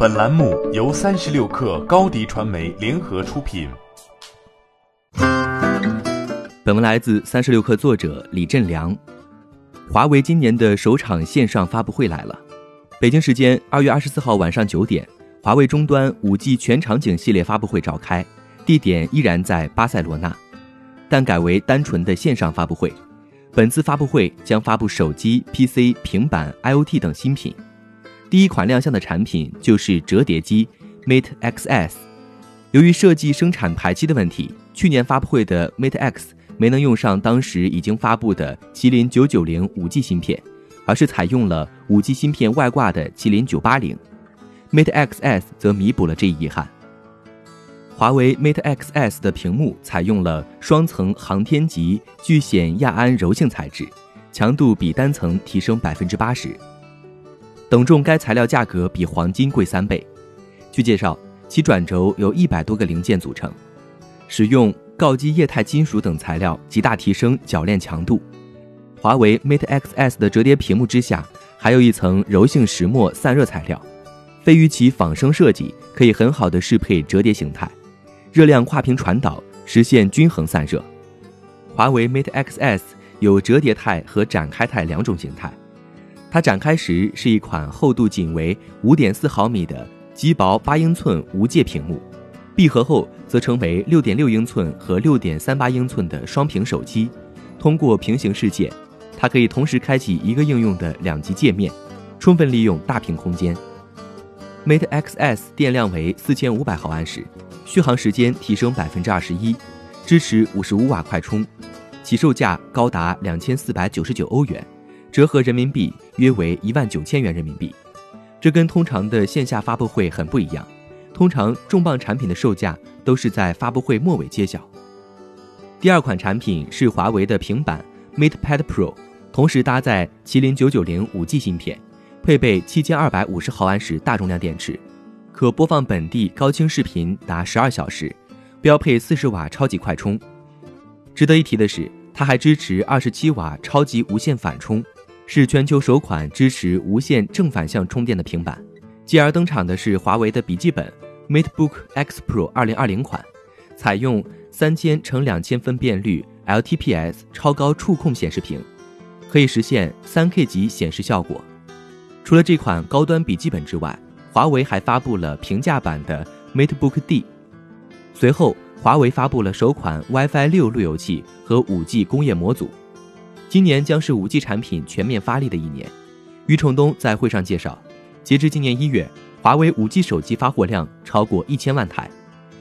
本栏目由三十六氪高低传媒联合出品。本文来自三十六氪作者李振良。华为今年的首场线上发布会来了。北京时间二月二十四号晚上九点，华为终端五 G 全场景系列发布会召开，地点依然在巴塞罗那，但改为单纯的线上发布会。本次发布会将发布手机、PC、平板、IoT 等新品。第一款亮相的产品就是折叠机 Mate X S。由于设计生产排期的问题，去年发布会的 Mate X 没能用上当时已经发布的麒麟九九零五 G 芯片，而是采用了五 G 芯片外挂的麒麟九八零。Mate X S 则弥补了这一遗憾。华为 Mate X S 的屏幕采用了双层航天级聚酰亚胺柔性材质，强度比单层提升百分之八十。等重该材料价格比黄金贵三倍。据介绍，其转轴由一百多个零件组成，使用锆基液态金属等材料，极大提升铰链强度。华为 Mate X S 的折叠屏幕之下还有一层柔性石墨散热材料，飞鱼其仿生设计可以很好的适配折叠形态。热量跨屏传导，实现均衡散热。华为 Mate X S 有折叠态和展开态两种形态。它展开时是一款厚度仅为五点四毫米的极薄八英寸无界屏幕，闭合后则成为六点六英寸和六点三八英寸的双屏手机。通过平行世界，它可以同时开启一个应用的两级界面，充分利用大屏空间。Mate X S 电量为四千五百毫安时。续航时间提升百分之二十一，支持五十五瓦快充，起售价高达两千四百九十九欧元，折合人民币约为一万九千元人民币。这跟通常的线下发布会很不一样，通常重磅产品的售价都是在发布会末尾揭晓。第二款产品是华为的平板 MatePad Pro，同时搭载麒麟九九零五 G 芯片，配备七千二百五十毫安时大容量电池。可播放本地高清视频达十二小时，标配四十瓦超级快充。值得一提的是，它还支持二十七瓦超级无线反充，是全球首款支持无线正反向充电的平板。继而登场的是华为的笔记本 MateBook X Pro 二零二零款，采用三千乘两千分辨率 LTPS 超高触控显示屏，可以实现三 K 级显示效果。除了这款高端笔记本之外，华为还发布了平价版的 MateBook D，随后华为发布了首款 WiFi 六路由器和 5G 工业模组。今年将是 5G 产品全面发力的一年。余承东在会上介绍，截至今年一月，华为 5G 手机发货量超过一千万台。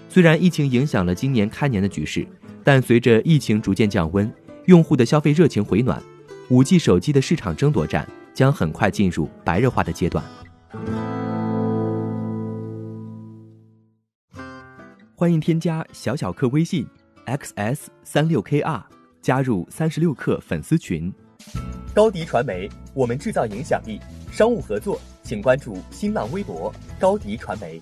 虽然疫情影响了今年开年的局势，但随着疫情逐渐降温，用户的消费热情回暖，5G 手机的市场争夺战将很快进入白热化的阶段。欢迎添加小小客微信，xs 三六 kr，加入三十六氪粉丝群。高迪传媒，我们制造影响力。商务合作，请关注新浪微博高迪传媒。